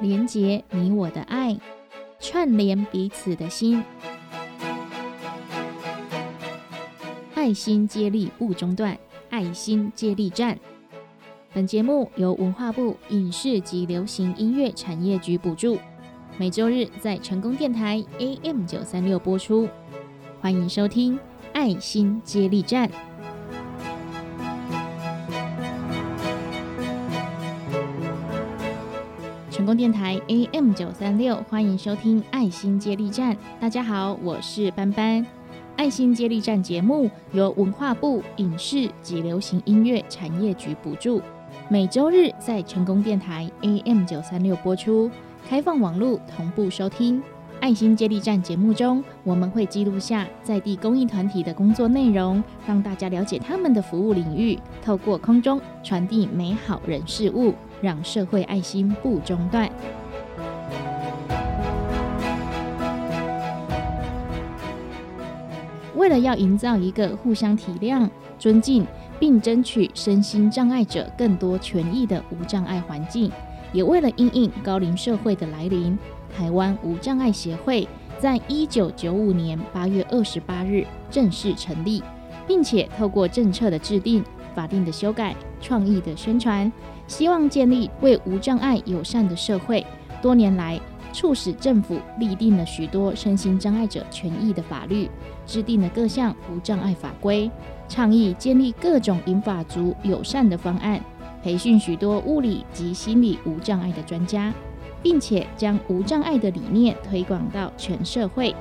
连结你我的爱，串联彼此的心，爱心接力不中断，爱心接力站。本节目由文化部影视及流行音乐产业局补助，每周日在成功电台 AM 九三六播出。欢迎收听爱心接力站。成功电台 AM 九三六，欢迎收听爱心接力站。大家好，我是班班。爱心接力站节目由文化部影视及流行音乐产业局补助，每周日在成功电台 AM 九三六播出，开放网络同步收听。爱心接力站节目中，我们会记录下在地公益团体的工作内容，让大家了解他们的服务领域，透过空中传递美好人事物。让社会爱心不中断。为了要营造一个互相体谅、尊敬，并争取身心障碍者更多权益的无障碍环境，也为了应应高龄社会的来临，台湾无障碍协会在一九九五年八月二十八日正式成立，并且透过政策的制定、法定的修改、创意的宣传。希望建立为无障碍友善的社会。多年来，促使政府立定了许多身心障碍者权益的法律，制定了各项无障碍法规，倡议建立各种引法族友善的方案，培训许多物理及心理无障碍的专家，并且将无障碍的理念推广到全社会。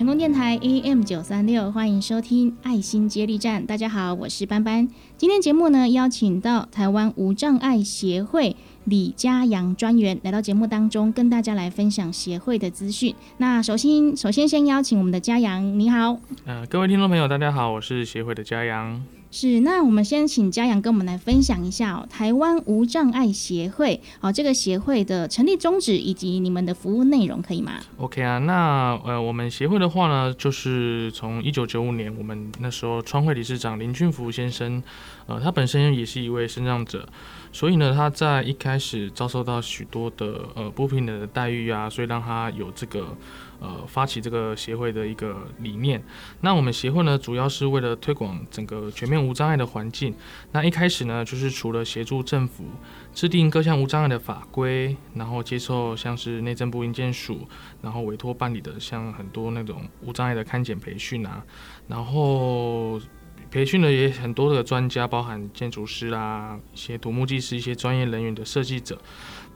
成功电台 AM 九三六，欢迎收听爱心接力站。大家好，我是班班。今天节目呢，邀请到台湾无障碍协会李嘉阳专员来到节目当中，跟大家来分享协会的资讯。那首先，首先先邀请我们的嘉阳，你好。呃，各位听众朋友，大家好，我是协会的嘉阳。是，那我们先请嘉阳跟我们来分享一下，台湾无障碍协会哦，这个协会的成立宗旨以及你们的服务内容，可以吗？OK 啊，那呃，我们协会的话呢，就是从一九九五年，我们那时候创会理事长林俊福先生，呃，他本身也是一位身障者，所以呢，他在一开始遭受到许多的呃不平等的待遇啊，所以让他有这个。呃，发起这个协会的一个理念。那我们协会呢，主要是为了推广整个全面无障碍的环境。那一开始呢，就是除了协助政府制定各项无障碍的法规，然后接受像是内政部营建署，然后委托办理的像很多那种无障碍的勘检培训啊，然后培训的也很多的专家，包含建筑师啦、一些土木技师、一些专业人员的设计者。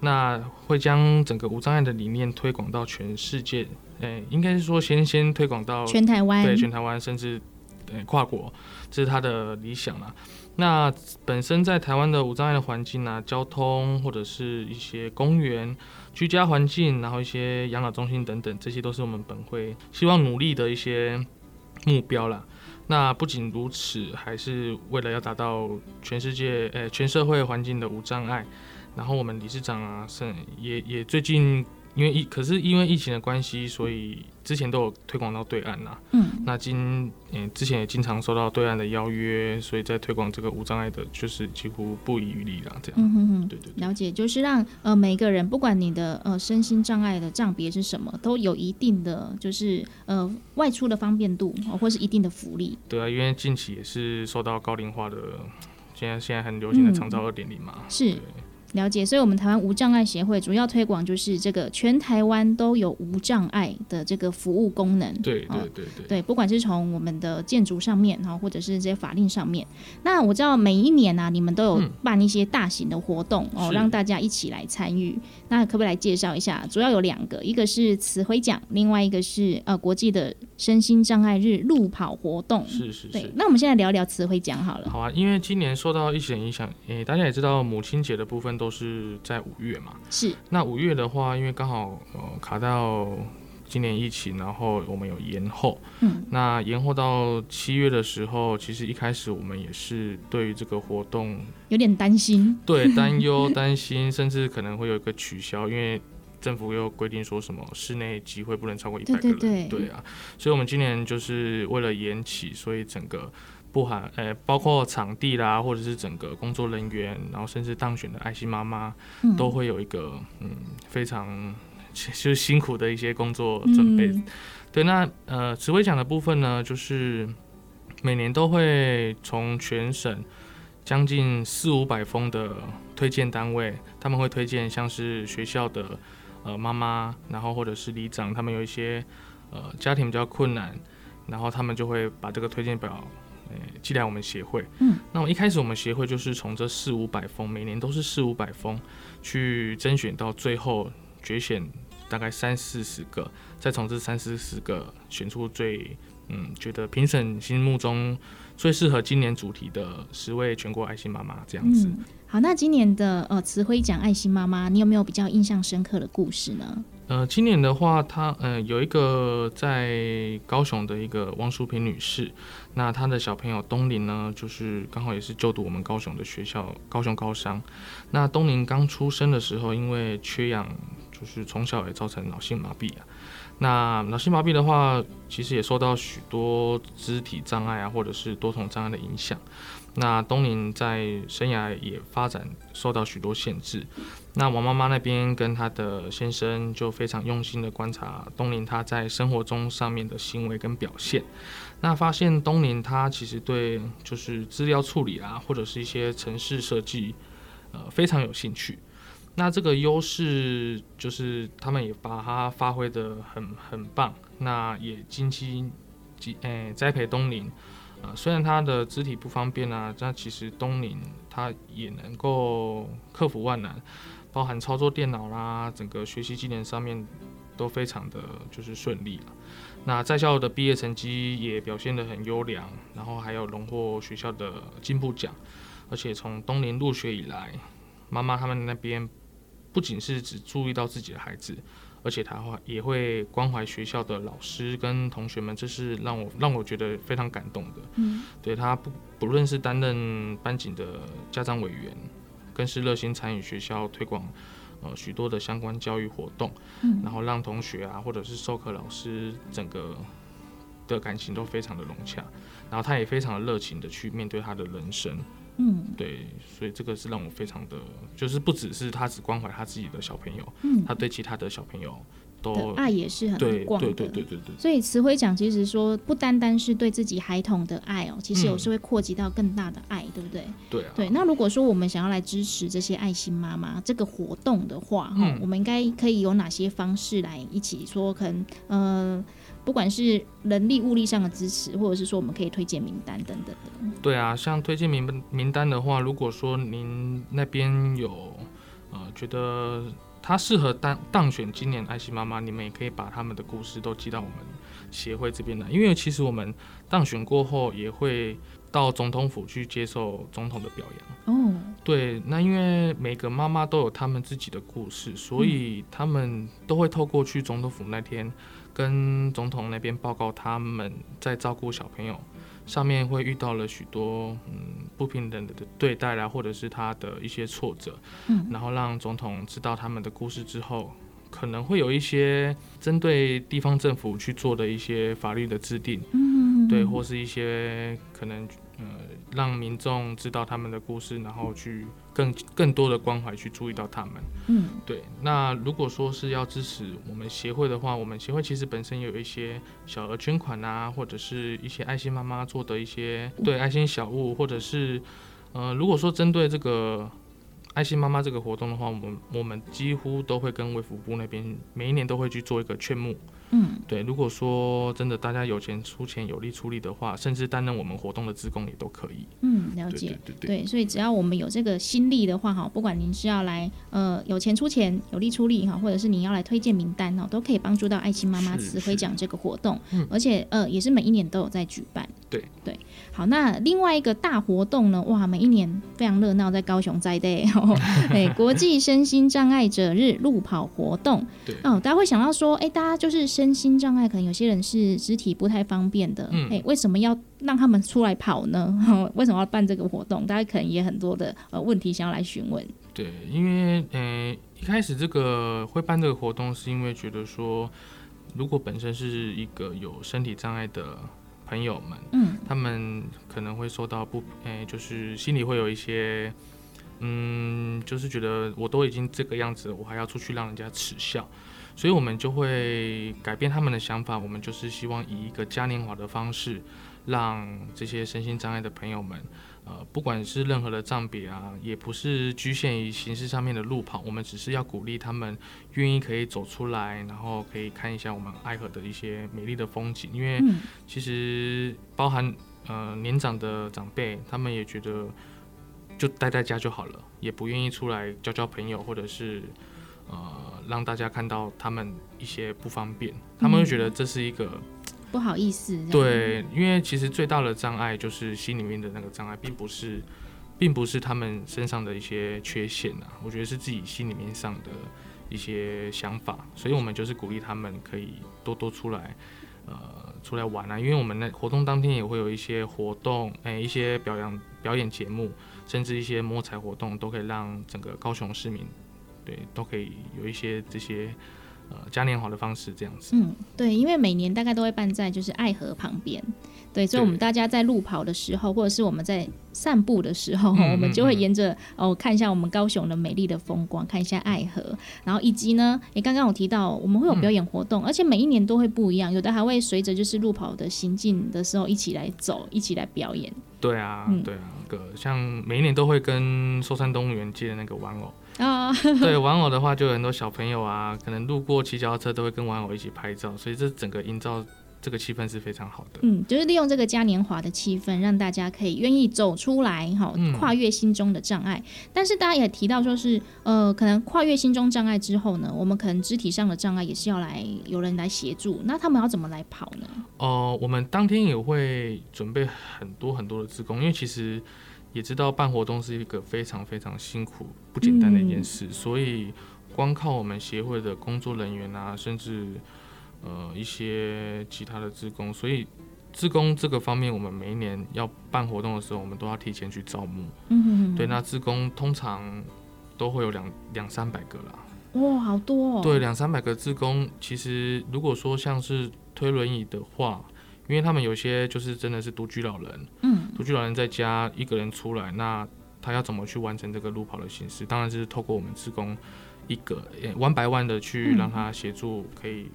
那会将整个无障碍的理念推广到全世界。哎，应该是说先先推广到全台湾，对全台湾，甚至对跨国，这是他的理想啦。那本身在台湾的无障碍的环境啊，交通或者是一些公园、居家环境，然后一些养老中心等等，这些都是我们本会希望努力的一些目标啦。那不仅如此，还是为了要达到全世界、诶全社会环境的无障碍。然后我们理事长啊，是也也最近。因为疫，可是因为疫情的关系，所以之前都有推广到对岸呐。嗯。那今，嗯，之前也经常收到对岸的邀约，所以在推广这个无障碍的，就是几乎不遗余力啦。这样。嗯哼哼。对对。了解，就是让呃每个人，不管你的呃身心障碍的障别是什么，都有一定的就是呃外出的方便度，或是一定的福利。对啊，因为近期也是受到高龄化的，现在现在很流行的长照二点零嘛。是。了解，所以，我们台湾无障碍协会主要推广就是这个全台湾都有无障碍的这个服务功能。对对对对，对，不管是从我们的建筑上面哈，或者是这些法令上面。那我知道每一年呢，你们都有办一些大型的活动哦，让大家一起来参与。那可不可以来介绍一下？主要有两个，一个是词汇奖，另外一个是呃国际的身心障碍日路跑活动。是是是。那我们现在聊聊词汇奖好了。好啊，因为今年受到疫情影响，诶，大家也知道母亲节的部分都。都是在五月嘛，是。那五月的话，因为刚好呃卡到今年疫情，然后我们有延后。嗯，那延后到七月的时候，其实一开始我们也是对于这个活动有点担心，对担忧、担心，甚至可能会有一个取消，因为政府又规定说什么室内集会不能超过一百个对人。对对啊，所以我们今年就是为了延期，所以整个不含呃包括场地啦，或者是整个工作人员，然后甚至当选的爱心妈妈，嗯都会有一个嗯非常就是辛苦的一些工作准备。嗯对，那呃，指挥奖的部分呢，就是每年都会从全省将近四五百封的推荐单位，他们会推荐像是学校的呃妈妈，然后或者是里长，他们有一些呃家庭比较困难，然后他们就会把这个推荐表。呃，寄来我们协会。嗯，那么一开始我们协会就是从这四五百封，每年都是四五百封，去甄选到最后决选大概三四十个，再从这三四十个选出最嗯觉得评审心目中最适合今年主题的十位全国爱心妈妈这样子。嗯，好，那今年的呃词汇奖爱心妈妈，你有没有比较印象深刻的故事呢？呃，今年的话，她呃有一个在高雄的一个汪淑萍女士，那她的小朋友东林呢，就是刚好也是就读我们高雄的学校，高雄高商。那东林刚出生的时候，因为缺氧，就是从小也造成脑性麻痹啊。那脑性麻痹的话，其实也受到许多肢体障碍啊，或者是多重障碍的影响。那东林在生涯也发展受到许多限制。那王妈妈那边跟她的先生就非常用心的观察东林她在生活中上面的行为跟表现。那发现东林她其实对就是资料处理啊，或者是一些城市设计，呃非常有兴趣。那这个优势就是他们也把它发挥的很很棒，那也精心积诶栽培东林。虽然他的肢体不方便啊，但其实东林他也能够克服万难，包含操作电脑啦，整个学习技能上面都非常的就是顺利了。那在校的毕业成绩也表现得很优良，然后还有荣获学校的进步奖，而且从东林入学以来，妈妈他们那边不仅是只注意到自己的孩子，而且他会也会关怀学校的老师跟同学们，这是让我让我觉得非常感动的。嗯，对他不不论是担任班级的家长委员，更是热心参与学校推广呃许多的相关教育活动，嗯然后让同学啊或者是授课老师整个的感情都非常的融洽，然后他也非常的热情的去面对他的人生。嗯对，所以这个是让我非常的，就是不只是他只关怀他自己的小朋友，嗯，他对其他的小朋友的都爱也是很广的。对对对对对所以慈辉奖其实说不单单是对自己孩童的爱哦，其实有嗯时会扩及到更大的爱，对不对？对啊，对。那如果说我们想要来支持这些爱心妈妈这个活动的话，哈、嗯我们应该可以有哪些方式来一起说？可能呃，不管是人力物力上的支持，或者是说我们可以推荐名单等等的。对啊，像推荐名名单的话，如果说您那边有呃觉得他适合当当选今年爱心妈妈，你们也可以把他们的故事都寄到我们协会这边来，因为其实我们当选过后也会到总统府去接受总统的表扬。哦，对，那因为每个妈妈都有他们自己的故事，所以他们都会透过去总统府那天跟总统那边报告他们在照顾小朋友上面会遇到了许多嗯不平等的对待啦，或者是他的一些挫折，嗯然后让总统知道他们的故事之后。可能会有一些针对地方政府去做的一些法律的制定，嗯，对，或是一些可能呃让民众知道他们的故事，然后去更更多的关怀去注意到他们。嗯对，那如果说是要支持我们协会的话，我们协会其实本身也有一些小额捐款啊，或者是一些爱心妈妈做的一些对爱心小物，或者是呃，如果说针对这个。爱心妈妈这个活动的话，我们我们几乎都会跟卫福部那边每一年都会去做一个劝募，嗯对，如果说真的大家有钱出钱有力出力的话，甚至担任我们活动的职工也都可以。嗯，了解。对对对，对，所以只要我们有这个心力的话，哈，不管您是要来呃有钱出钱、有力出力哈，或者是您要来推荐名单哦，都可以帮助到爱心妈妈是慈辉奖这个活动，嗯而且呃也是每一年都有在举办，对对，好，那另外一个大活动呢？哇，每一年非常热闹，在高雄在地，对 国际身心障碍者日路跑活动。对，哦，大家会想到说，哎，大家就是身心障碍，可能有些人是肢体不太方便的，哎，为什么要让他们出来跑呢？为什么要办这个活动？大家可能也很多的呃问题想要来询问。对，因为嗯，一开始这个会办这个活动，是因为觉得说，如果本身是一个有身体障碍的。朋友们，嗯，他们可能会受到不，诶，就是心里会有一些，嗯，就是觉得我都已经这个样子，我还要出去让人家耻笑，所以我们就会改变他们的想法，我们就是希望以一个嘉年华的方式，让这些身心障碍的朋友们。呃，不管是任何的占比啊，也不是局限于形式上面的路跑，我们只是要鼓励他们愿意可以走出来，然后可以看一下我们爱河的一些美丽的风景。因为其实包含呃年长的长辈，他们也觉得就待在家就好了，也不愿意出来交交朋友，或者是呃让大家看到他们一些不方便，他们会觉得这是一个。不好意思，对，因为其实最大的障碍就是心里面的那个障碍，并不是，并不是他们身上的一些缺陷啊，我觉得是自己心里面上的一些想法，所以我们就是鼓励他们可以多多出来，呃，出来玩啊，因为我们那活动当天也会有一些活动，哎，一些表演表演节目，甚至一些摸彩活动，都可以让整个高雄市民，对，都可以有一些这些。呃，嘉年华的方式这样子。嗯，对，因为每年大概都会办在就是爱河旁边，对，所以我们大家在路跑的时候，或者是我们在散步的时候，我们就会沿着哦看一下我们高雄的美丽的风光，看一下爱河，然后以及呢，也刚刚我提到我们会有表演活动，而且每一年都会不一样，有的还会随着就是路跑的行进的时候一起来走，一起来表演。对啊，对啊，个像每一年都会跟寿山动物园借的那个玩偶。啊，对，玩偶的话，就有很多小朋友啊，可能路过骑脚踏车都会跟玩偶一起拍照，所以这整个营造这个气氛是非常好的。嗯，就是利用这个嘉年华的气氛，让大家可以愿意走出来，哈，跨越心中的障碍。但是大家也提到说是，呃，可能跨越心中障碍之后呢，我们可能肢体上的障碍也是要来有人来协助。那他们要怎么来跑呢？哦，我们当天也会准备很多很多的职工，因为其实。也知道办活动是一个非常非常辛苦、不简单的一件事，所以光靠我们协会的工作人员啊，甚至呃一些其他的职工，所以职工这个方面，我们每一年要办活动的时候，我们都要提前去招募。嗯对，那职工通常都会有两两三百个啦。哇，好多哦。对，两三百个职工，其实如果说像是推轮椅的话。因为他们有些就是真的是独居老人，嗯，独居老人在家一个人出来，那他要怎么去完成这个路跑的形式？当然是透过我们职工一个 one by one 的去让他协助，可以。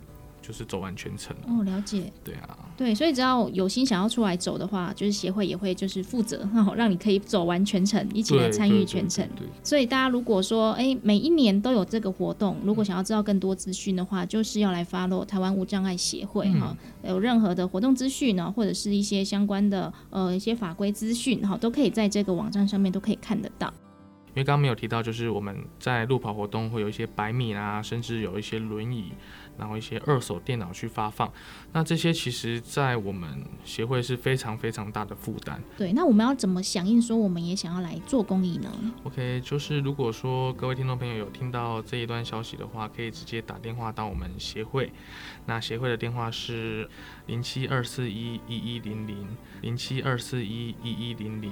就是走完全程哦，了解。对啊，对，所以只要有心想要出来走的话，就是协会也会就是负责，然 后让你可以走完全程，一起来参与全程。对，所以大家如果说，哎，每一年都有这个活动，如果想要知道更多资讯的话，就是要来 follow 台湾无障碍协会哈，有任何的活动资讯呢，或者是一些相关的呃一些法规资讯哈，都可以在这个网站上面都可以看得到。因为刚刚没有提到，就是我们在路跑活动会有一些百米啊，甚至有一些轮椅。然后一些二手电脑去发放，那这些其实，在我们协会是非常非常大的负担。对，那我们要怎么响应说我们也想要来做公益呢？OK，就是如果说各位听众朋友有听到这一段消息的话，可以直接打电话到我们协会，那协会的电话是零七二四一一一零零零七二四一一一零零。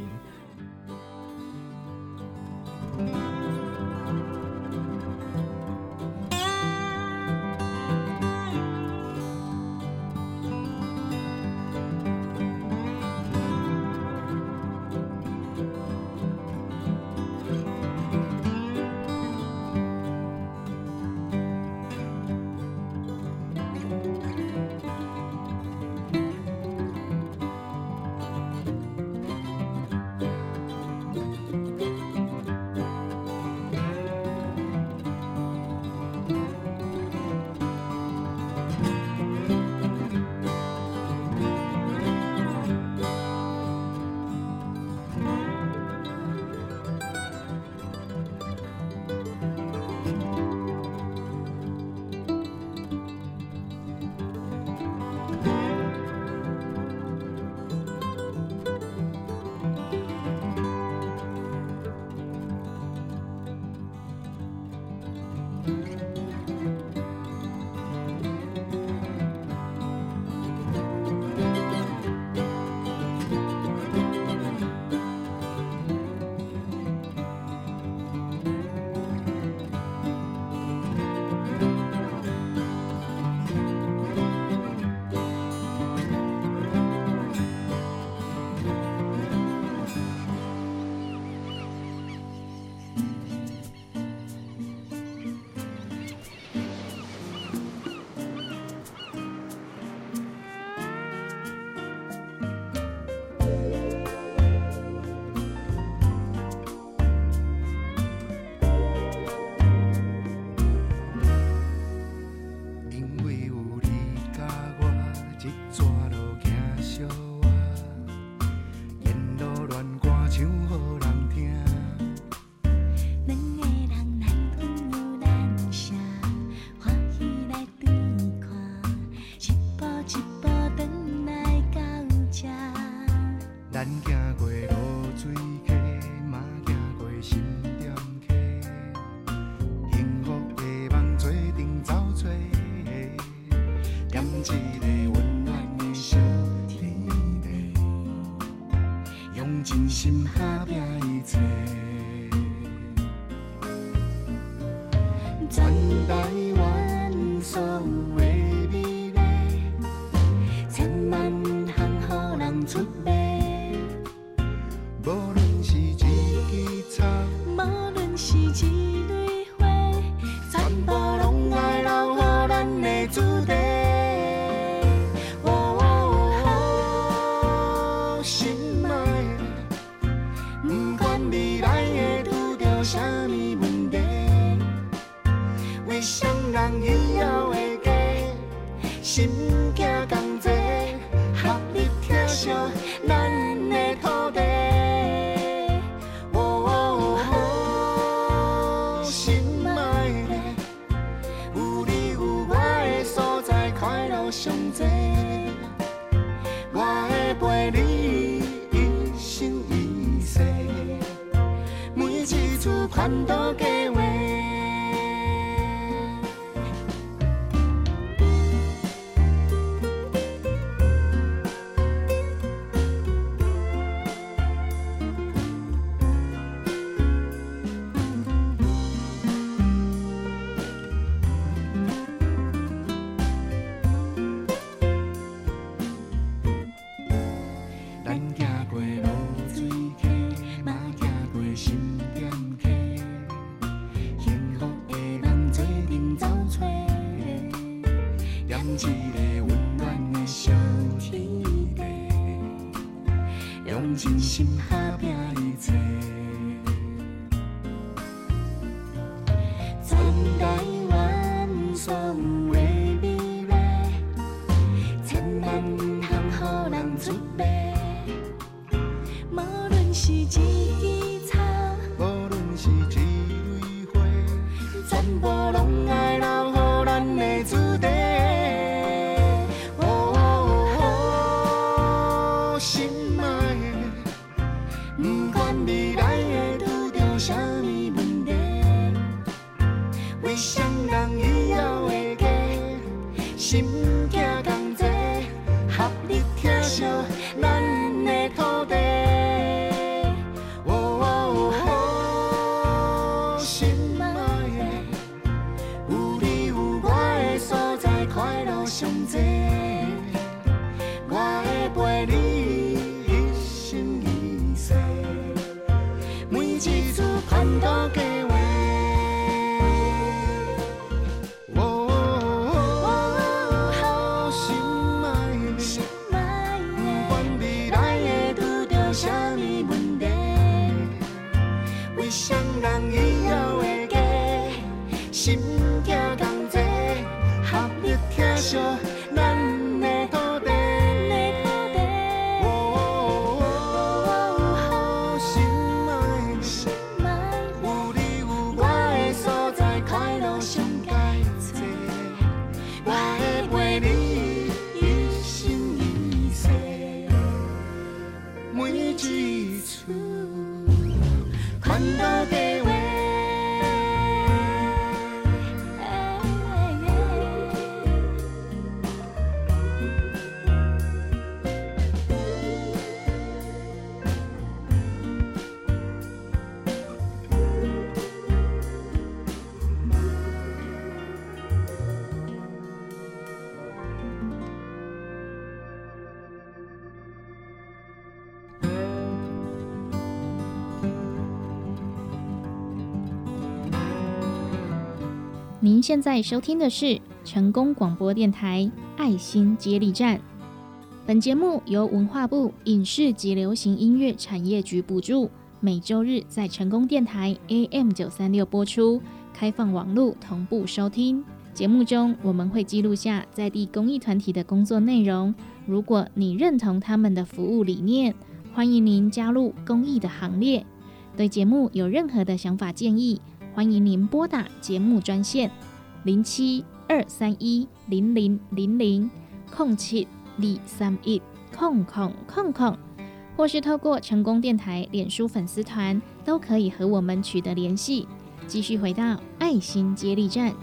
心。跳您现在收听的是成功广播电台爱心接力站。本节目由文化部影视及流行音乐产业局补助，每周日在成功电台 AM 九三六播出，开放网络同步收听。节目中我们会记录下在地公益团体的工作内容。如果你认同他们的服务理念，欢迎您加入公益的行列。对节目有任何的想法建议，欢迎您拨打节目专线零七二三一零零零零空七二三一空空空空，或是透过成功电台脸书粉丝团，都可以和我们取得联系。继续回到爱心接力站。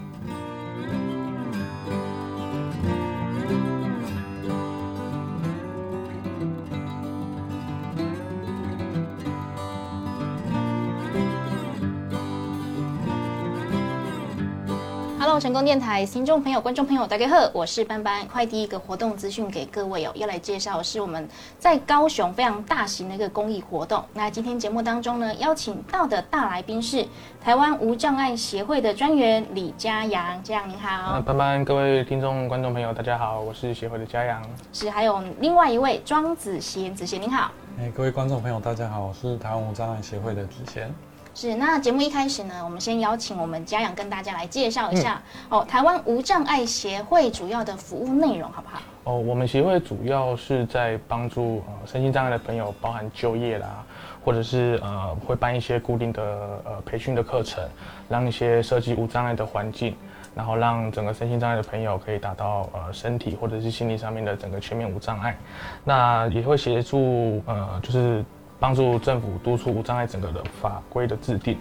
Hello，成功电台听众朋友、观众朋友，大家好，我是班班。快第一个活动资讯给各位哦，要来介绍是我们在高雄非常大型的一个公益活动。那今天节目当中呢，邀请到的大来宾是台湾无障碍协会的专员李嘉阳，嘉阳您好那。班班，各位听众、观众朋友，大家好，我是协会的嘉阳。是还有另外一位庄子贤，子贤您好。哎，各位观众朋友，大家好，我是台湾无障碍协会的子贤。是，那节目一开始呢，我们先邀请我们嘉阳跟大家来介绍一下、哦，台湾无障碍协会主要的服务内容，好不好？哦，我们协会主要是在帮助呃身心障碍的朋友，包含就业啦，或者是呃会办一些固定的呃培训的课程，让一些设计无障碍的环境，然后让整个身心障碍的朋友可以达到呃身体或者是心理上面的整个全面无障碍。那也会协助呃就是帮助政府督促无障碍整个的法规的制定。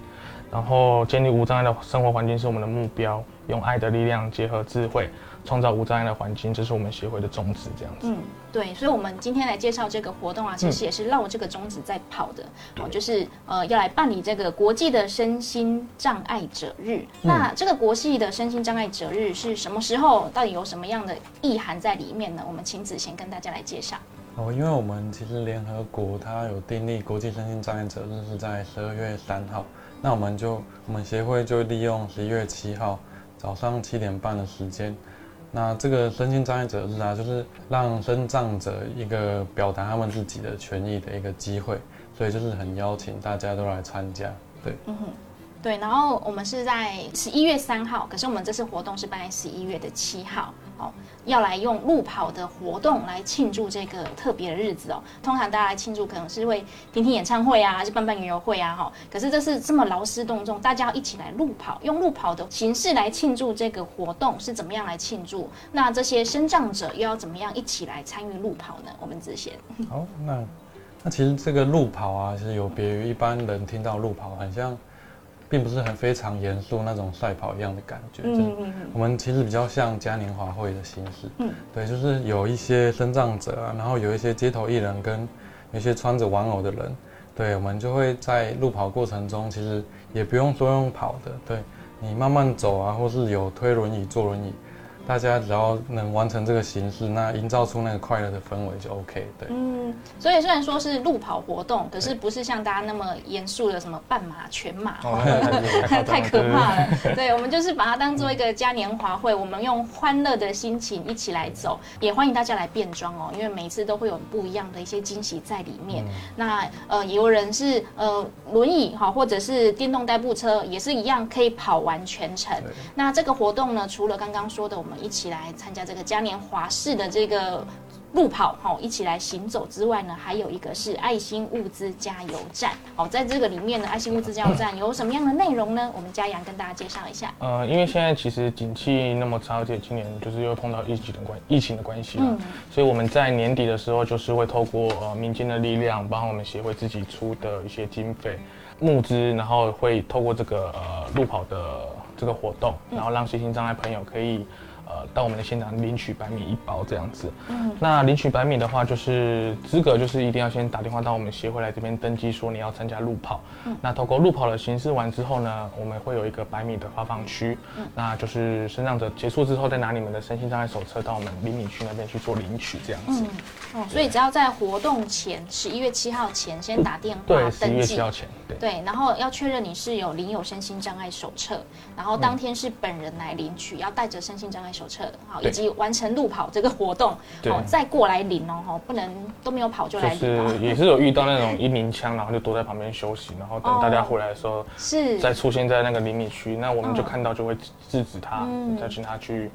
然后建立无障碍的生活环境是我们的目标，用爱的力量结合智慧，创造无障碍的环境，这是我们协会的宗旨。这样子。嗯，对，所以，我们今天来介绍这个活动啊，其实也是绕这个宗旨在跑的，哦，就是呃，要来办理这个国际的身心障碍者日。那这个国际的身心障碍者日是什么时候？到底有什么样的意涵在里面呢？我们请子贤跟大家来介绍。哦，因为我们其实联合国它有订立国际身心障碍者日是在十二月三号，那我们就我们协会就利用十一月七号早上七点半的时间，那这个身心障碍者日啊，就是让身障者一个表达他们自己的权益的一个机会，所以就是很邀请大家都来参加，对。嗯哼，对，然后我们是在十一月三号，可是我们这次活动是办在十一月的七号，哦，要来用路跑的活动来庆祝这个特别的日子哦。通常大家来庆祝可能是会听听演唱会啊，还是办办园游会啊，哈。可是这是这么劳师动众，大家要一起来路跑，用路跑的形式来庆祝这个活动是怎么样来庆祝？那这些身障者又要怎么样一起来参与路跑呢？我们之前好，那那其实这个路跑啊，其实有别于一般人听到路跑，很像，并不是很非常严肃那种赛跑一样的感觉。嗯嗯嗯我们其实比较像嘉年华会的形式。嗯对，就是有一些身障者啊，然后有一些街头艺人跟有一些穿着玩偶的人，对，我们就会在路跑过程中，其实也不用说用跑的，对你慢慢走啊，或是有推轮椅、坐轮椅，大家只要能完成这个形式，那营造出那个快乐的氛围就 OK。对。嗯，所以虽然说是路跑活动，可是不是像大家那么严肃的什么半马、全马，太可怕了。对，我们就是把它当做一个嘉年华会，我们用欢乐的心情一起来走，也欢迎大家来变装哦，因为每一次都会有不一样的一些惊喜在里面。那呃，也有人是呃轮椅哈，或者是电动代步车，也是一样可以跑完全程。那这个活动呢，除了刚刚说的，我们一起来参加这个嘉年华式的这个路跑，哈，一起来行走之外呢，还有一个是爱心物资加油站。好，在这个里面呢，爱心物资加油站有什么样的内容呢？我们嘉阳跟大家介绍一下。呃，因为现在其实景气那么差，而且今年就是又碰到疫情的关疫情的关系啦，嗯所以我们在年底的时候就是会透过呃民间的力量，帮我们协会自己出的一些经费募资，然后会透过这个呃路跑的这个活动，然后让身心障碍朋友可以。呃，到我们的现场领取白米一包这样子。嗯那领取白米的话，就是资格就是一定要先打电话到我们协会来这边登记，说你要参加路跑。那透过路跑的形式完之后呢，我们会有一个百米的发放区，那就是身障者结束之后再拿你们的身心障碍手册到我们厘米区那边去做领取这样子。哦，所以只要在活动前，十一月七号前先打电话对，十一月七。号前，对。对，然后要确认你是有领有身心障碍手册，然后当天是本人来领取，要带着身心障碍手册，好，以及完成路跑这个活动，对。好，再过来领哦，哈，不能都没有跑就就来领也是有遇到那种一鸣枪，然后就躲在旁边休息，然后等大家回来的时候，是，再出现在那个厘米区，那我们就嗯。看到就会制止他嗯，再请他去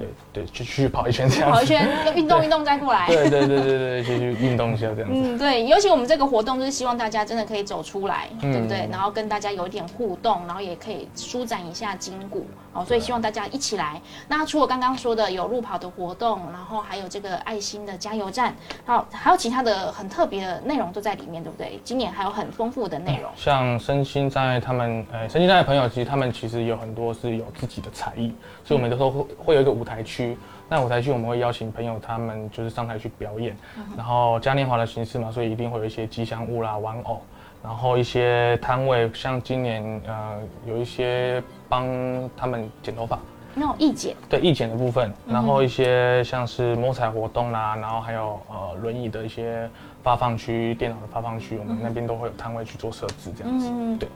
对对，就继续跑一圈这样子。跑一圈，运动运动再过来。对对对对对，继续运动一下这样子。嗯，对，尤其我们这个活动就是希望大家真的可以走出来，嗯对不对？然后跟大家有一点互动，然后也可以舒展一下筋骨哦。所以希望大家一起来。那除了刚刚说的有路跑的活动，然后还有这个爱心的加油站，好，还有其他的很特别的内容都在里面，对不对？今年还有很丰富的内容。像身心障碍他们，呃，身心障碍朋友，其实他们其实有很多是有自己的才艺，所以我们有时候会会有一个舞台区。那舞台区我们会邀请朋友他们就是上台去表演，然后嘉年华的形式嘛，所以一定会有一些吉祥物啦、玩偶，然后一些摊位，像今年呃有一些帮他们剪头发，那种意见，对义剪的部分，然后一些像是摸彩活动啦，然后还有呃轮椅的一些发放区、电脑的发放区，我们那边都会有摊位去做设置这样子。嗯对。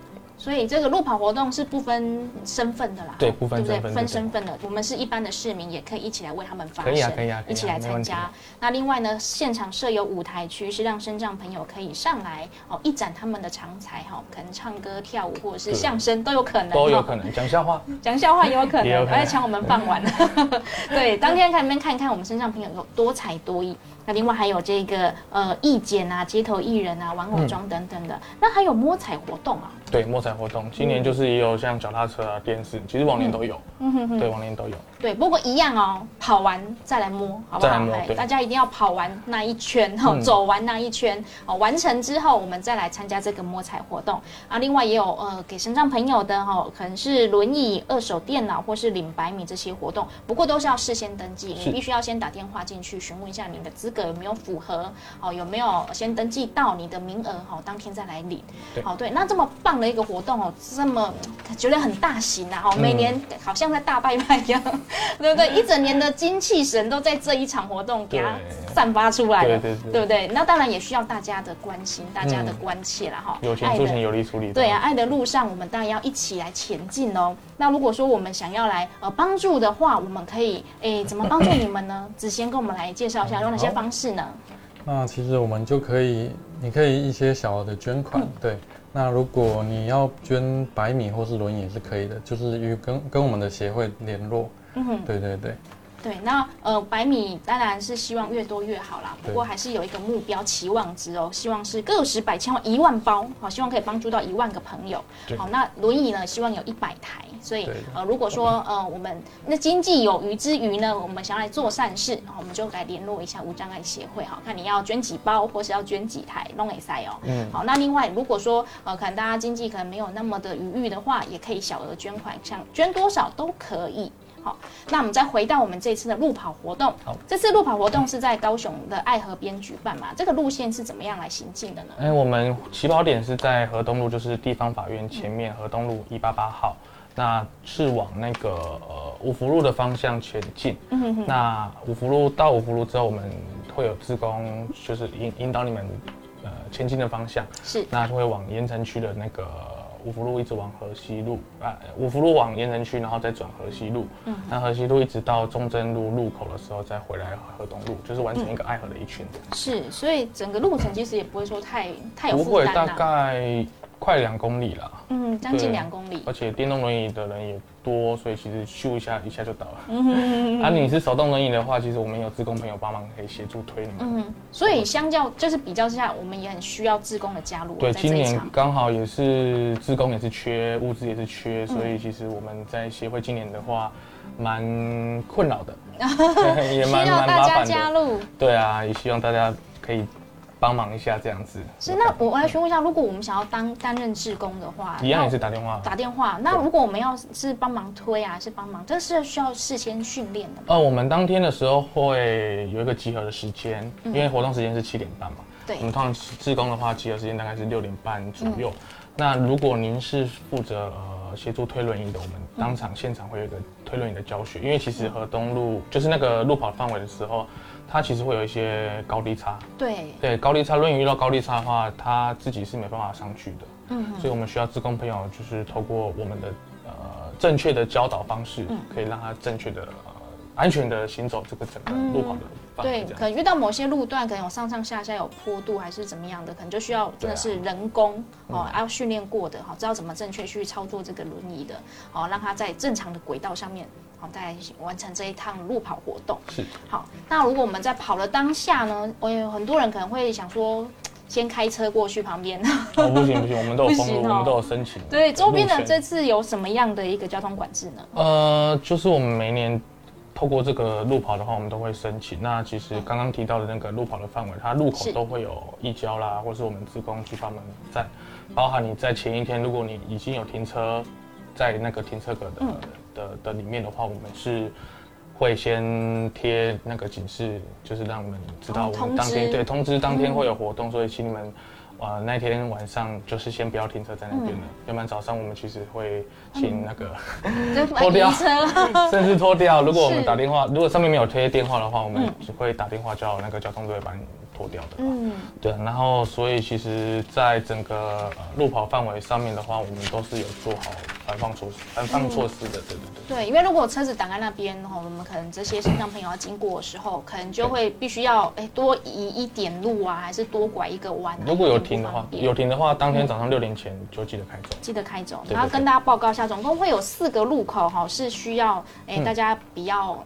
所以这个路跑活动是不分身份的啦，对不分身份分身份的，我们是一般的市民，也可以一起来为他们发声，可以啊可以啊一起来参加。那另外呢，现场设有舞台区，是让身障朋友可以上来哦，一展他们的长才哈，可能唱歌、跳舞或者是相声都有可能，都有可能讲笑话，讲笑话也有可能，也有可能来抢我们饭碗。对，当天看里面看看我们身上朋友有多才多艺。那另外还有这个呃艺剪啊、街头艺人啊、玩偶装等等的。那还有摸彩活动啊，对摸彩活动，今年就是也有像脚踏车啊、电视，其实往年都有，嗯哼哼对，往年都有。对，不过一样哦，跑完再来摸，好不好？哎再来摸对大家一定要跑完那一圈哈、嗯走完那一圈哦，完成之后我们再来参加这个摸彩活动啊。另外也有呃给身障朋友的哈、可能是轮椅、二手电脑或是领百米这些活动，不过都是要事先登记，你必须要先打电话进去询问一下你的资格有没有符合，哦有没有先登记到你的名额哈、当天再来领。对好对，那这么棒的一个活动哦，这么觉得很大型啊，哦，每嗯年好像在大拜拜一样，对不对？一整年的精气神都在这一场活动给它散发出来了，对对对对不对？那当然也需要大家的关心，大家的嗯关切啦，哈、有钱出钱，有力出力。对啊，，爱的路上，我们当然要一起来前进哦。那如果说我们想要来呃帮助的话，我们可以诶怎么帮助你们呢？子贤跟我们来介绍一下有哪些方式呢？那其实我们就可以，你可以一些小额的捐款，嗯对。那如果你要捐百米或是轮椅也是可以的，就是与跟跟我们的协会联络，嗯，对对对。对，那呃百米当然是希望越多越好啦，不对过还是有一个目标期望值哦，希望是个十百千万一万包，好，希望可以帮助到一万个朋友。对好，那轮椅呢，希望有一百台，所以呃如果说呃我们那经济有余之余呢，我们想要来做善事，好，我们就来联络一下无障碍协会，哈，看你要捐几包或是要捐几台弄给塞哦。嗯，好，那另外如果说呃可能大家经济可能没有那么的余裕的话，也可以小额捐款，像捐多少都可以。好，那我们再回到我们这次的路跑活动。好，这次路跑活动是在高雄的爱河边举办嘛？这个路线是怎么样来行进的呢？哎，我们起跑点是在河东路，就是地方法院前面河东路一八八号，那是往那个呃五福路的方向前进。嗯哼哼，那五福路到五福路之后，我们会有志工，就是引引导你们呃前进的方向。是那就会往盐城区的那个五福路一直往河西路啊，五福路往盐城区，然后再转河西路。嗯那河西路一直到中正路路口的时候，再回来河东路，就是完成一个爱河的一圈。是，所以整个路程其实也不会说太太有不会，大。概快两公里了。嗯，将近两公里而。且电动轮椅的人也多，所以其实咻一下一下就到了。嗯啊，你是手动轮椅的话，其实我们有志工朋友帮忙可以协助推你们。嗯，所以相较就是比较之下，我们也很需要志工的加入哦。对，今年。刚好也是志工也是缺，物资也是缺，所嗯以其实我们在协会今年的话，蛮困扰的，也需蛮蛮麻烦的。对啊，也希望大家可以帮忙一下这样子。是，那我来询问一下，如果我们想要当担任志工的话，一样也是打电话。打电话。那如果我们要是帮忙推啊，是帮忙，这是需要事先训练的吗？呃，我们当天的时候会有一个集合的时间，嗯因为活动时间是七点半嘛。对我们通常志工的话，集合时间大概是六点半左右。嗯那如果您是负责呃协助推轮椅的，我们当场现场会有一个推轮椅的教学，因为其实河东路就是那个路跑范围的时候，它其实会有一些高低差。对，对，高低差，轮椅遇到高低差的话，他自己是没办法上去的。嗯所以我们需要志工朋友，就是透过我们的呃正确的教导方式，嗯可以让他正确的、呃、安全的行走这个整个路跑的范围对，可能遇到某些路段，可能有上上下下有坡度还是怎么样的，可能就需要真的是人工、哦，要训练过的，好，知道怎么正确去操作这个轮椅的，哦，让它在正常的轨道上面。好，再来完成这一趟路跑活动。是好，那如果我们在跑的当下呢，我有很多人可能会想说，先开车过去旁边。哦，不行不行，我们都有 封路，哦我们都有申请。对，周边的这次有什么样的一个交通管制呢？呃，就是我们每年透过这个路跑的话，我们都会申请。那其实刚刚提到的那个路跑的范围，它路口都会有义交啦，或是我们自工去帮忙在，包含你在前一天，如果你已经有停车在那个停车格的、嗯的的里面的话，我们是。会先贴那个警示，就是让我们知道哦我们当天、通对通知当天会有活动，所以请你们呃那天晚上就是先不要停车在那边了，嗯要不然早上我们其实会请那个、就 脱掉。甚至脱掉。如果我们打电话，如果上面没有贴电话的话，我们嗯只会打电话叫那个交通队把你脱掉的。嗯，对，然后所以其实，在整个呃路跑范围上面的话，我们都是有做好防放措施、防放措施的。对对对。对，因为如果车子挡在那边，哈，我们可能这些身障朋友要经过的时候，可能就会必须要哎多移一点路啊，还是多拐一个弯啊。如果有停的话有停的话，当天早上六点前就记得开走。记得开走。然后跟大家报告一下，总共会有四个路口哈，是需要哎、嗯大家不要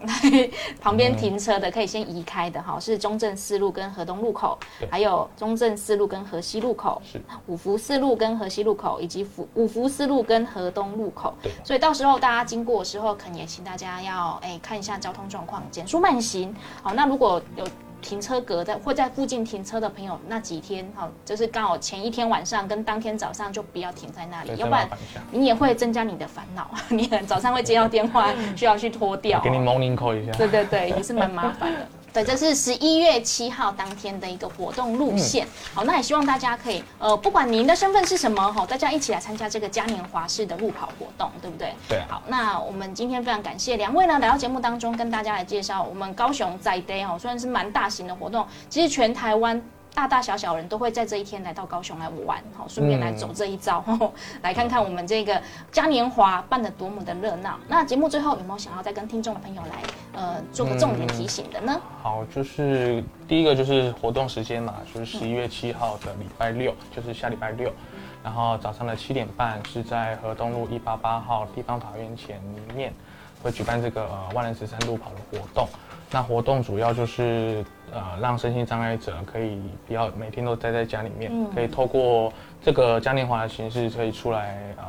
旁边停车的，可以先移开的哈。是中正四路跟河东路口，还有中正四路跟河西路口，是五福四路跟河西路口，以及福五福四路跟河东路口。所以到时候大家经过的时候，可能也请大家要哎看一下交通状况，减速慢行。好，那如果有停车格在或在附近停车的朋友，那几天好，就是刚好前一天晚上跟当天早上就不要停在那里，，要不然你也会增加你的烦恼。你早上会接到电话，需要去拖掉。给你 morning call 一下。对对对，也是蛮麻烦的。对，这是十一月七号当天的一个活动路线。好，那也希望大家可以，呃，不管您的身份是什么，哈，大家一起来参加这个嘉年华式的路跑活动，对不对？对啊好，那我们今天非常感谢两位呢来到节目当中，跟大家来介绍我们高雄在 day 哦，虽然是蛮大型的活动，其实全台湾。大大小小人都会在这一天来到高雄来玩，好，顺便来走这一遭，来看看我们这个嘉年华办得多么的热闹。那节目最后有没有想要再跟听众的朋友来，呃，做个重点提醒的呢？好，就是第一个就是活动时间嘛，就是十一月七号的礼拜六，就是下礼拜六，然后早上的七点半是在河东路一八八号地方法院前面会举办这个呃万人十三路跑的活动。那活动主要就是呃让身心障碍者可以不要每天都待在家里面，嗯可以透过这个嘉年华的形式，可以出来呃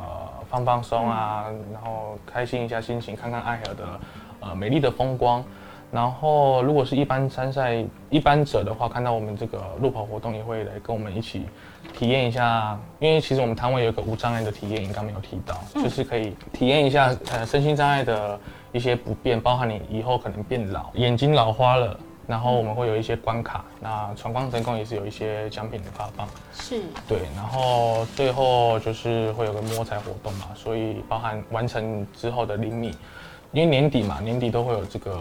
放放松啊，然后开心一下心情，看看爱河的呃美丽的风光。然后，如果是一般参赛一般者的话，看到我们这个路跑活动，也会来跟我们一起体验一下。因为其实我们摊位有一个无障碍的体验营，刚没有提到，就是可以体验一下呃身心障碍的一些不便，包含你以后可能变老，眼睛老花了。然后我们会有一些关卡，那闯关成功也是有一些奖品的发放。是，对，然后最后就是会有个摸彩活动嘛，所以包含完成之后的厘米，因为年底嘛，年底都会有这个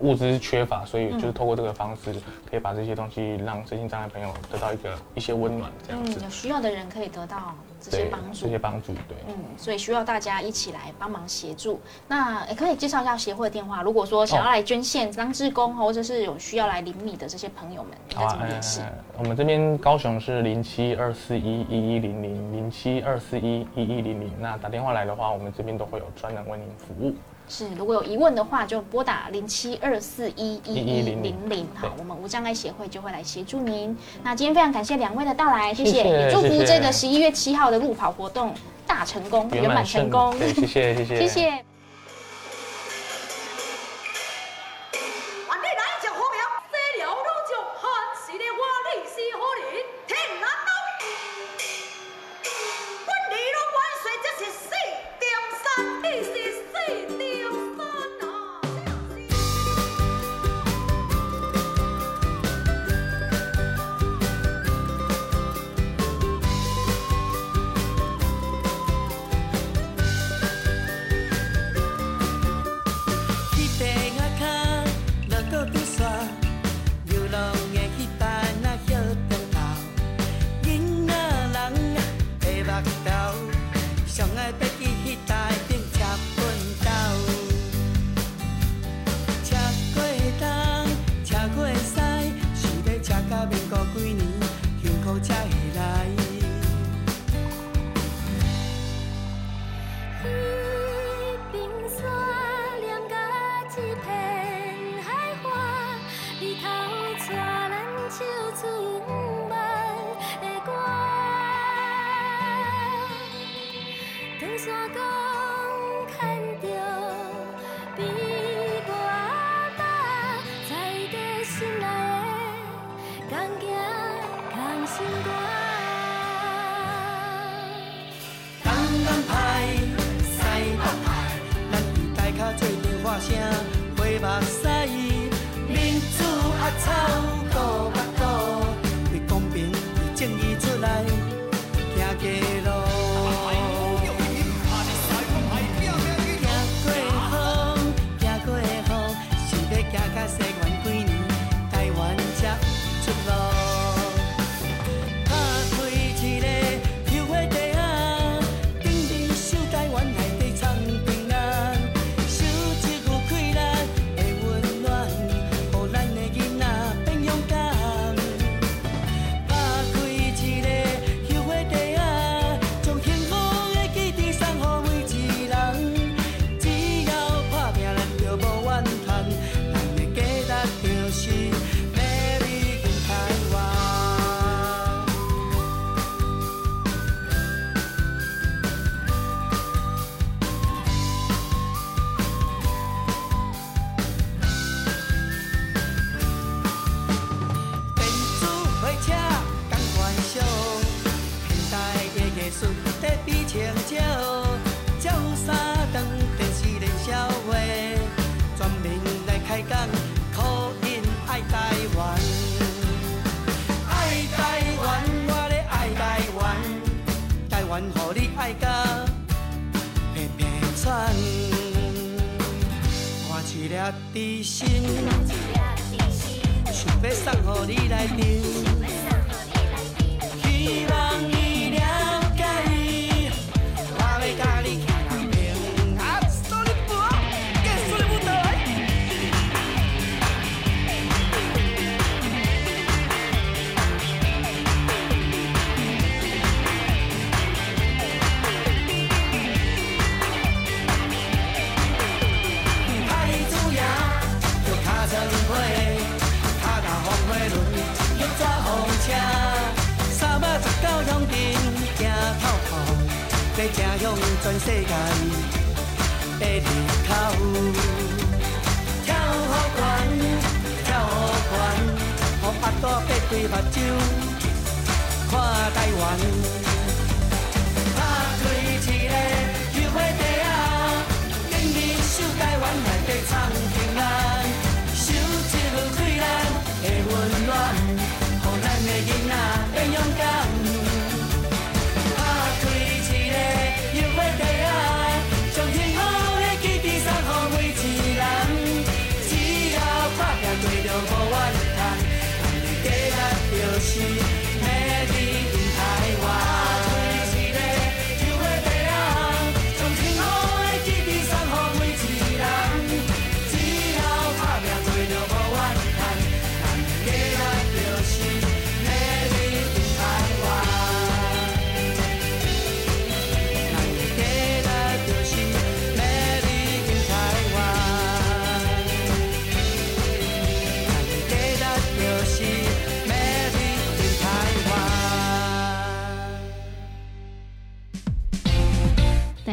物资缺乏，所以就是透过这个方式，可以把这些东西让身心障碍朋友得到一个一些温暖，这样嗯，有需要的人可以得到这些对帮，助这。些帮助，对。嗯，所以需要大家一起来帮忙协助。那也可以介绍一下协会的电话，如果说想要来捐献、当志工，或者是有需要来领米的这些朋友们，应该好啊，怎么联系？呃，我们这边高雄是零七二四一一一零零零七二四一一一零零，那打电话来的话，我们这边都会有专人为您服务。是，如果有疑问的话，就拨打零七二四一一一零零，好，我们无障碍协会就会来协助您。那今天非常感谢两位的到来，谢谢，也祝福这个十一月七号的路跑活动大成功，圆满成功。谢谢谢谢谢谢。she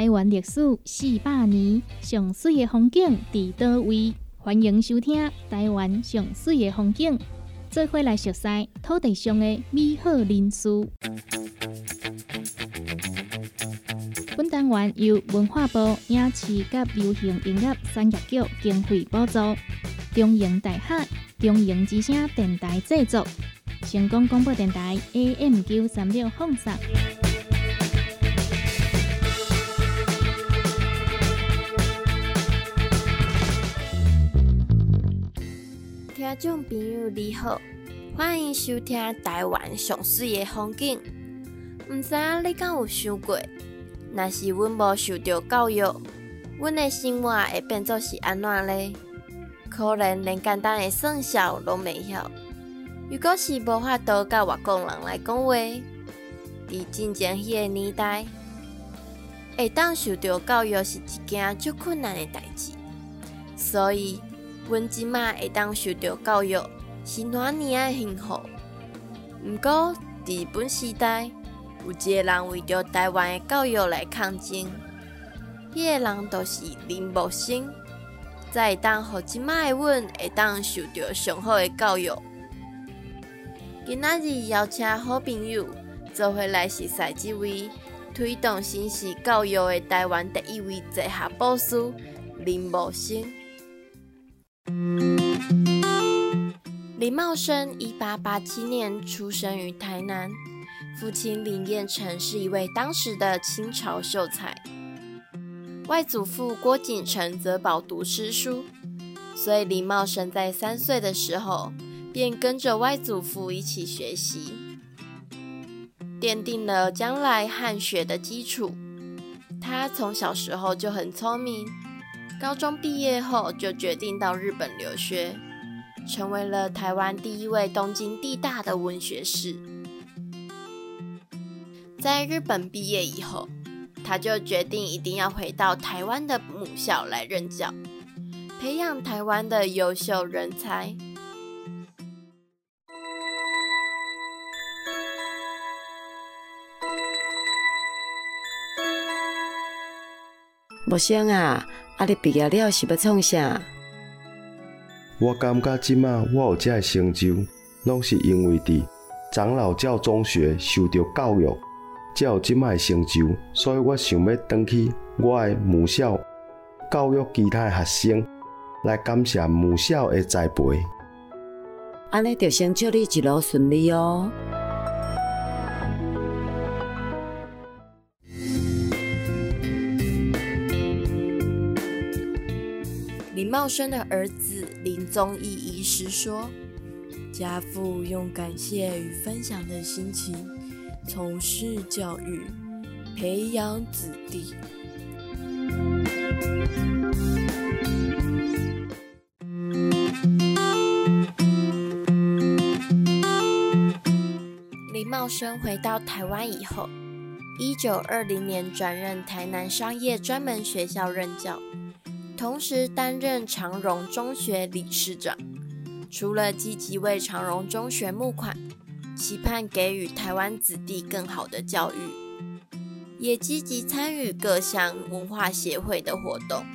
台湾历史四百年，上水的风景在倒位。欢迎收听《台湾上水的风景》，做回来熟悉土地上的美好人事。本单元由文化部影视及流行音乐产业局经费补助，中影大厦、中影之声电台制作，成功广播电台 A.M. 九三六放送。家长朋友，你好，欢迎收听台湾上水的风景。毋知影你敢有想过，若是阮无受到教育，阮的生活会变作是安怎呢？可能连简单的算数拢袂晓。如果是无法度甲外国人来讲话，伫真前迄个年代，会当受到教育是一件足困难的代志，所以。阮即摆会当受到教育，是哪年的幸福。毋过，伫本时代有一个人为着台湾的教育来抗争，迄个人就是林木森，则会当互即摆的阮会当受到上好的教育。今仔日邀请好朋友做伙来是赛即位推动新式教育的台湾第一位在下博士林木森。林茂生一八八七年出生于台南，父亲林彦成是一位当时的清朝秀才，外祖父郭景成则饱读诗书，所以林茂生在三岁的时候便跟着外祖父一起学习，奠定了将来汉学的基础。他从小时候就很聪明，高中毕业后就决定到日本留学。成为了台湾第一位东京地大的文学士。在日本毕业以后，他就决定一定要回到台湾的母校来任教，培养台湾的优秀人才。木生啊，啊，你毕业了是要创啥？我感觉即马我有这成就，拢是因为伫长老教中学受到教育，才有即摆成就。所以我想要返去我的母校，教育其他学生，来感谢母校的栽培。安尼就先祝你一路顺利哦。林茂生的儿子林宗义医师说：“家父用感谢与分享的心情从事教育，培养子弟。”林茂生回到台湾以后，一九二零年转任台南商业专门学校任教。同时担任长荣中学理事长，除了积极为长荣中学募款，期盼给予台湾子弟更好的教育，也积极参与各项文化协会的活动。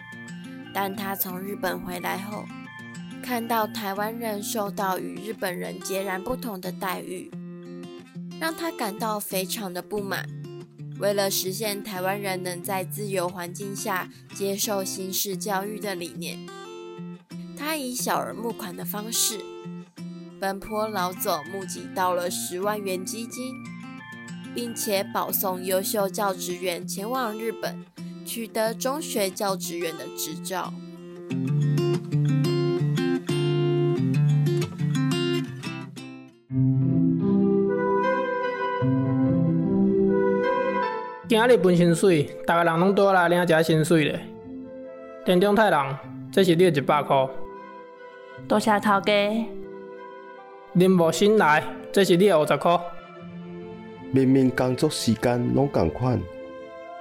但他从日本回来后，看到台湾人受到与日本人截然不同的待遇，让他感到非常的不满。为了实现台湾人能在自由环境下接受新式教育的理念，他以小儿募款的方式，奔波劳作，募集到了十万元基金，并且保送优秀教职员前往日本，取得中学教职员的执照。今日分薪水，逐个人拢倒来领这薪水咧。田中太郎，这是你一百块。多谢头家。林木新来，这是你五十块。明明工作时间拢共款，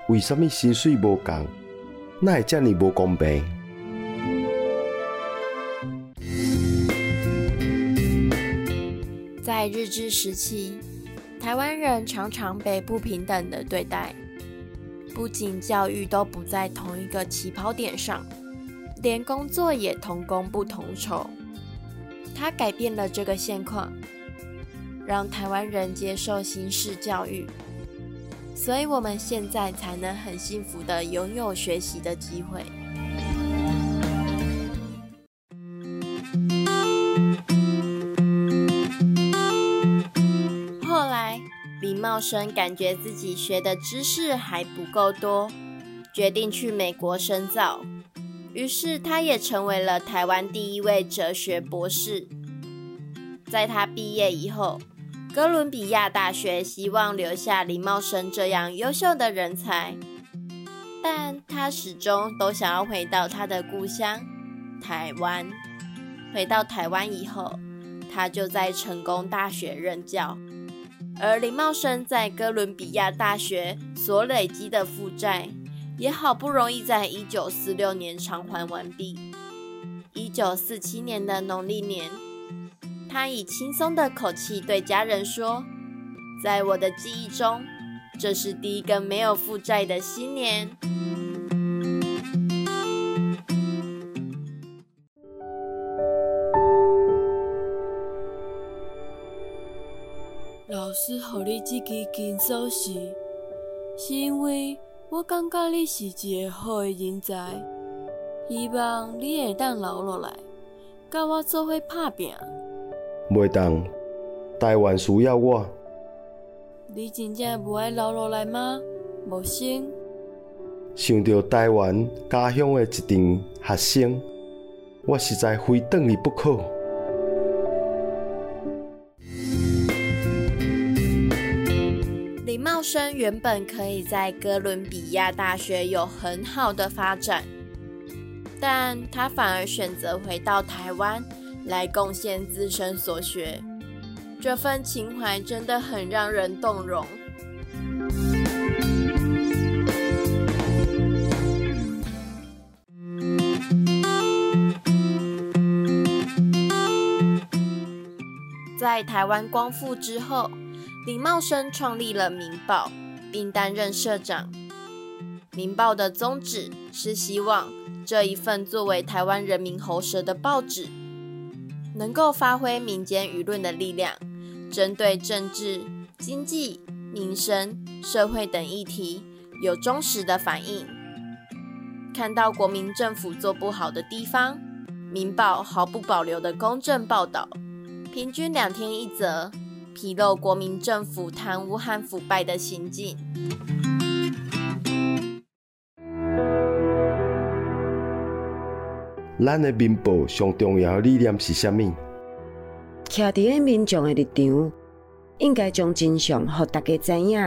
为什么薪水无共？哪会这么无公平？在日治时期。台湾人常常被不平等的对待，不仅教育都不在同一个起跑点上，连工作也同工不同酬。他改变了这个现况，让台湾人接受新式教育，所以我们现在才能很幸福的拥有学习的机会。茂生感觉自己学的知识还不够多，决定去美国深造。于是，他也成为了台湾第一位哲学博士。在他毕业以后，哥伦比亚大学希望留下林茂生这样优秀的人才，但他始终都想要回到他的故乡台湾。回到台湾以后，他就在成功大学任教。而林茂生在哥伦比亚大学所累积的负债，也好不容易在一九四六年偿还完毕。一九四七年的农历年，他以轻松的口气对家人说：“在我的记忆中，这是第一个没有负债的新年。”师，予你这支金锁匙，是因为我感觉你是一个好的人才，希望你会当留落来，甲我做伙拍拼。袂当，台湾需要我。你真正无爱留落来吗？无生。想到台湾家乡的一群学生，我实在非转去不可。李茂生原本可以在哥伦比亚大学有很好的发展，但他反而选择回到台湾来贡献自身所学，这份情怀真的很让人动容。在台湾光复之后。李茂生创立了《民报》，并担任社长。《民报》的宗旨是希望这一份作为台湾人民喉舌的报纸，能够发挥民间舆论的力量，针对政治、经济、民生、社会等议题有忠实的反应。看到国民政府做不好的地方，《民报》毫不保留的公正报道，平均两天一则。披露国民政府贪污和腐败的行径。咱的民报上重要的理念是啥物？徛伫个民众的立场，应该将真相互大家知影。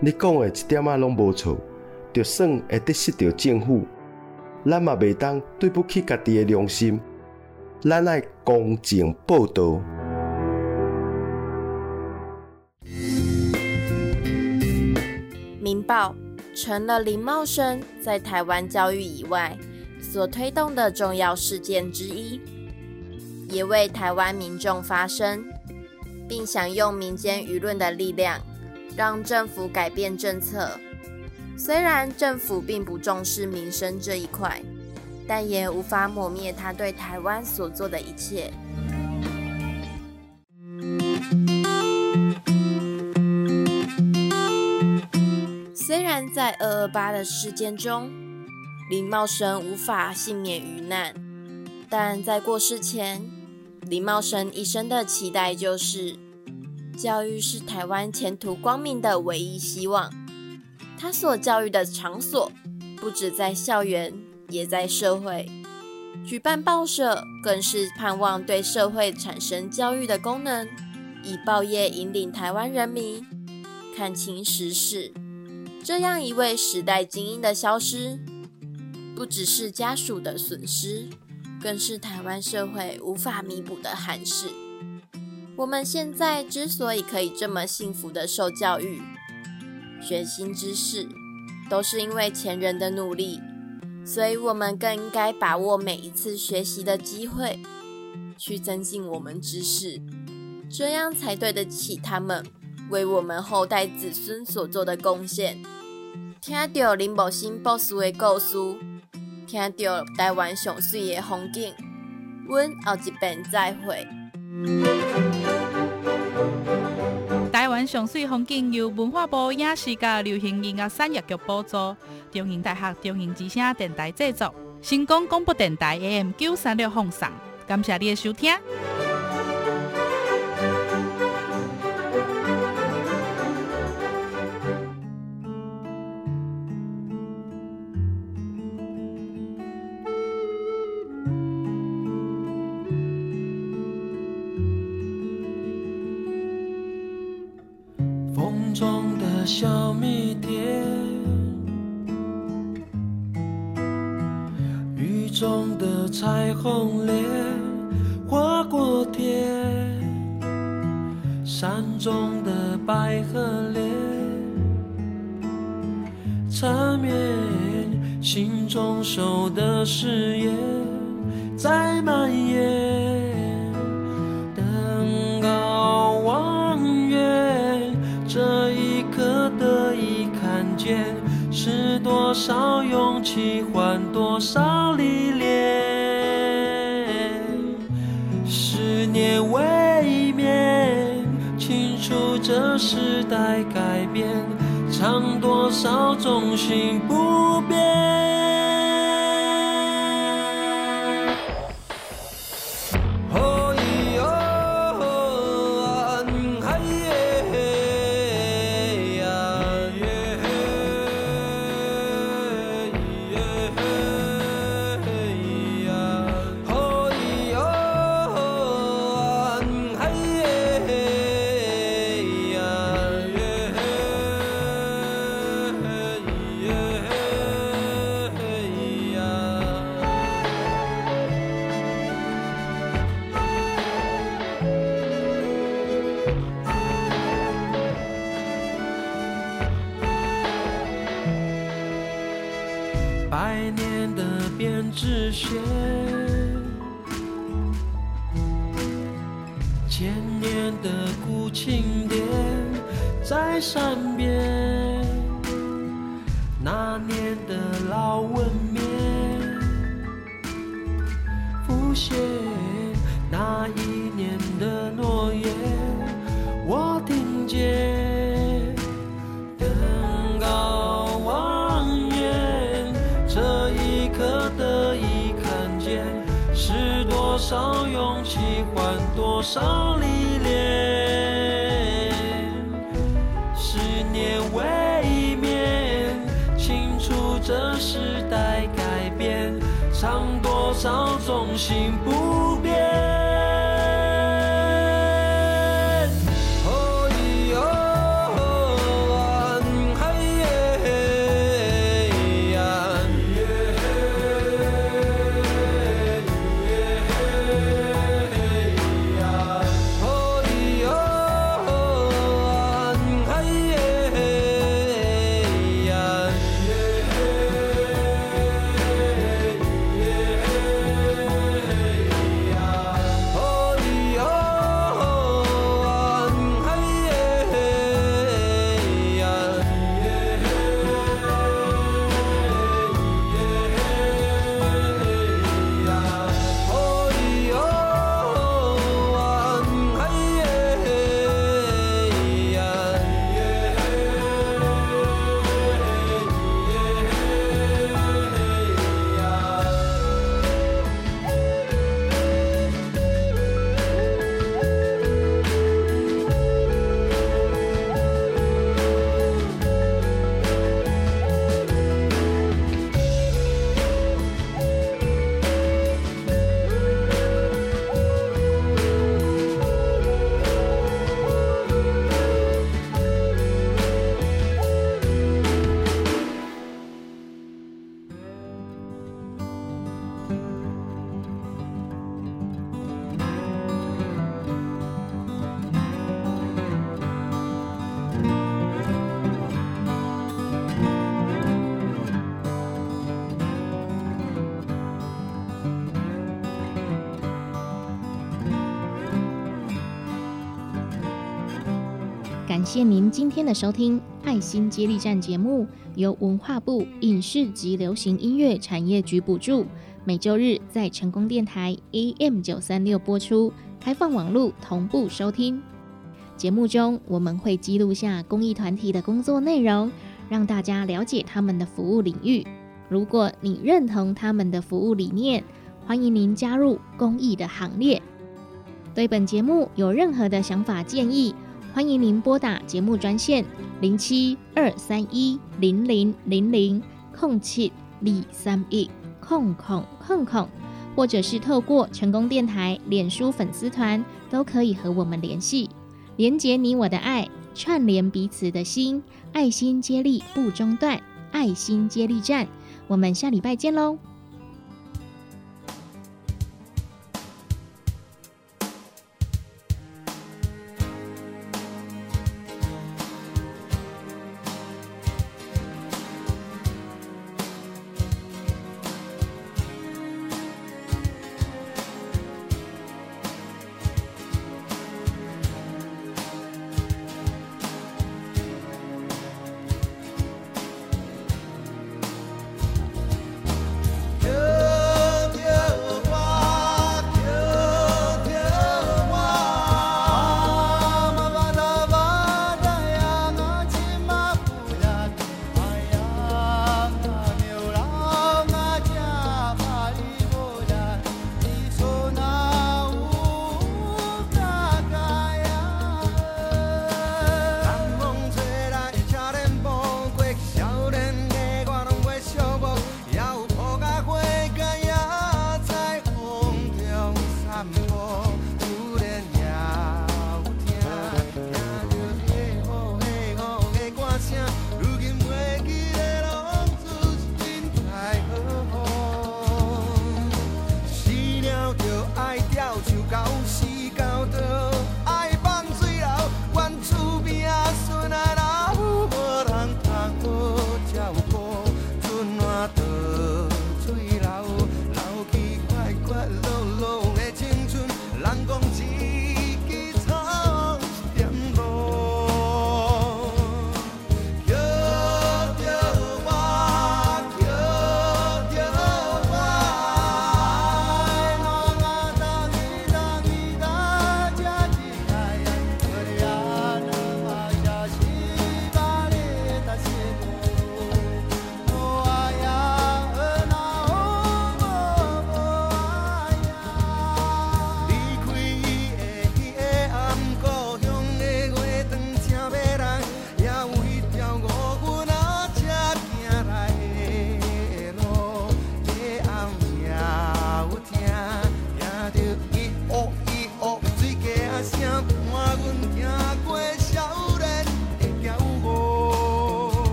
你讲的一点仔拢无错，就算会得失到政府，咱嘛袂当对不起家己的良心。咱爱公正报道。民报成了林茂生在台湾教育以外所推动的重要事件之一，也为台湾民众发声，并想用民间舆论的力量让政府改变政策。虽然政府并不重视民生这一块，但也无法抹灭他对台湾所做的一切。然在二二八的事件中，林茂生无法幸免于难，但在过世前，林茂生一生的期待就是：教育是台湾前途光明的唯一希望。他所教育的场所不止在校园，也在社会。举办报社更是盼望对社会产生教育的功能，以报业引领台湾人民看清时事。这样一位时代精英的消失，不只是家属的损失，更是台湾社会无法弥补的憾事。我们现在之所以可以这么幸福的受教育、学新知识，都是因为前人的努力，所以我们更应该把握每一次学习的机会，去增进我们知识，这样才对得起他们。为我们后代子孙所做的贡献。听到林木新博士的故事，听到台湾上水的风景，阮后一遍再会。台湾上水风景由文化部影视甲流行音乐产业局补助，中英大学中英之声电台制作，成功广播电台 AM 九三六放送。感谢你的收听。彩虹脸，划过天，山中的百合莲，缠绵心中守的誓言在蔓延。登高望远，这一刻得以看见，是多少勇气换多少历练。时代改变，唱多少忠心不变。可得以看见，是多少勇气换多少历练。十年未眠，清楚这时代改变，唱多少忠心不谢您今天的收听《爱心接力站》节目，由文化部影视及流行音乐产业局补助，每周日在成功电台 AM 九三六播出，开放网络同步收听。节目中我们会记录下公益团体的工作内容，让大家了解他们的服务领域。如果你认同他们的服务理念，欢迎您加入公益的行列。对本节目有任何的想法建议，欢迎您拨打节目专线零七二三一零零零零空七二三一空空空空，或者是透过成功电台脸书粉丝团，都可以和我们联系，连接你我的爱，串联彼此的心，爱心接力不中断，爱心接力站，我们下礼拜见喽。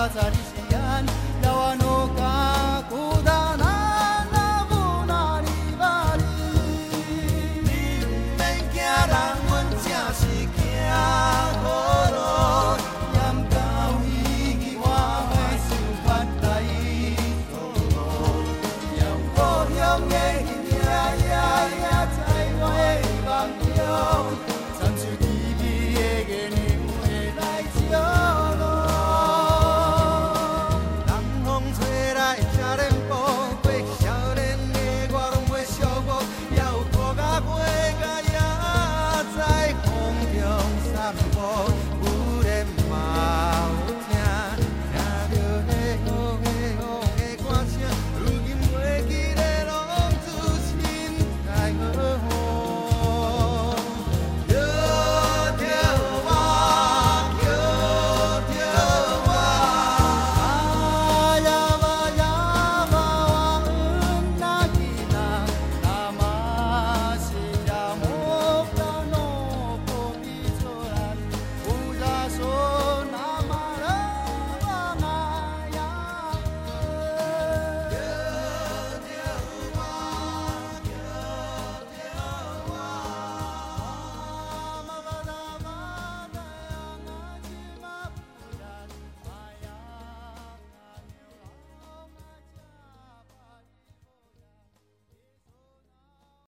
啊走